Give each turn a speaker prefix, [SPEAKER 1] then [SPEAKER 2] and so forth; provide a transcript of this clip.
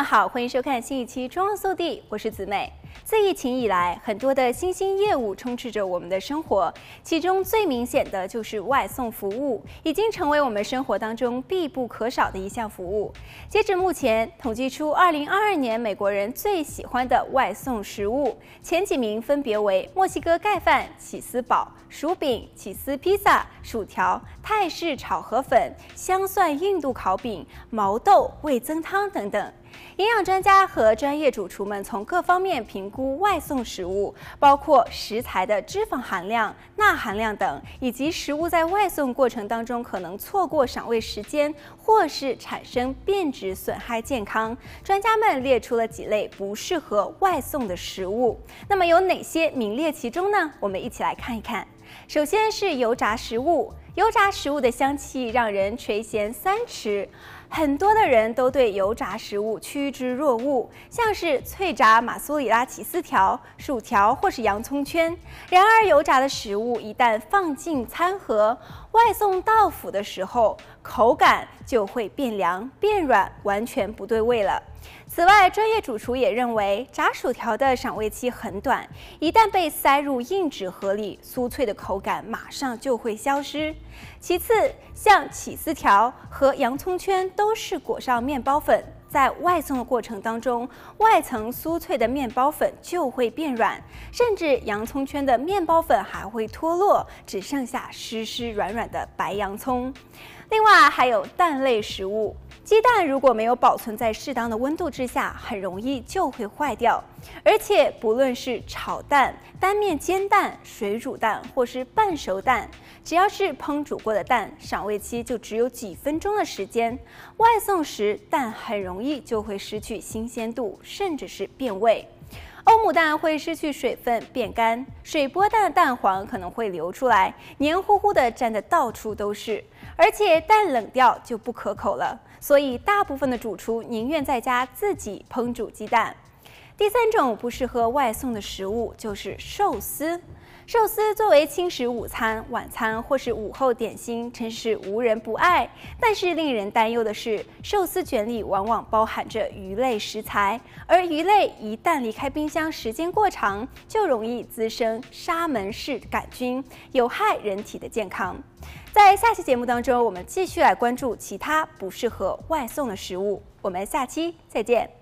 [SPEAKER 1] 们好，欢迎收看新一期《中央速递》，我是子美。自疫情以来，很多的新兴业务充斥着我们的生活，其中最明显的就是外送服务，已经成为我们生活当中必不可少的一项服务。截至目前，统计出2022年美国人最喜欢的外送食物，前几名分别为墨西哥盖饭、起司堡、薯饼、起司披萨、薯条、泰式炒河粉、香蒜印度烤饼、毛豆味增汤等等。营养专家和专业主厨们从各方面评估外送食物，包括食材的脂肪含量、钠含量等，以及食物在外送过程当中可能错过赏味时间，或是产生变质损害健康。专家们列出了几类不适合外送的食物，那么有哪些名列其中呢？我们一起来看一看。首先是油炸食物，油炸食物的香气让人垂涎三尺。很多的人都对油炸食物趋之若鹜，像是脆炸马苏里拉起司条、薯条或是洋葱圈。然而，油炸的食物一旦放进餐盒，外送到府的时候，口感就会变凉、变软，完全不对味了。此外，专业主厨也认为，炸薯条的赏味期很短，一旦被塞入硬纸盒里，酥脆的口感马上就会消失。其次，像起司条和洋葱圈都是裹上面包粉，在外送的过程当中，外层酥脆的面包粉就会变软，甚至洋葱圈的面包粉还会脱落，只剩下湿湿软软的白洋葱。另外，还有蛋类食物。鸡蛋如果没有保存在适当的温度之下，很容易就会坏掉。而且不论是炒蛋、单面煎蛋、水煮蛋或是半熟蛋，只要是烹煮过的蛋，赏味期就只有几分钟的时间。外送时蛋很容易就会失去新鲜度，甚至是变味。欧姆蛋会失去水分变干，水波蛋的蛋黄可能会流出来，黏糊糊的粘的到处都是，而且蛋冷掉就不可口了。所以，大部分的主厨宁愿在家自己烹煮鸡蛋。第三种不适合外送的食物就是寿司。寿司作为轻食午餐、晚餐或是午后点心，真是无人不爱。但是令人担忧的是，寿司卷里往往包含着鱼类食材，而鱼类一旦离开冰箱时间过长，就容易滋生沙门氏杆菌，有害人体的健康。在下期节目当中，我们继续来关注其他不适合外送的食物。我们下期再见。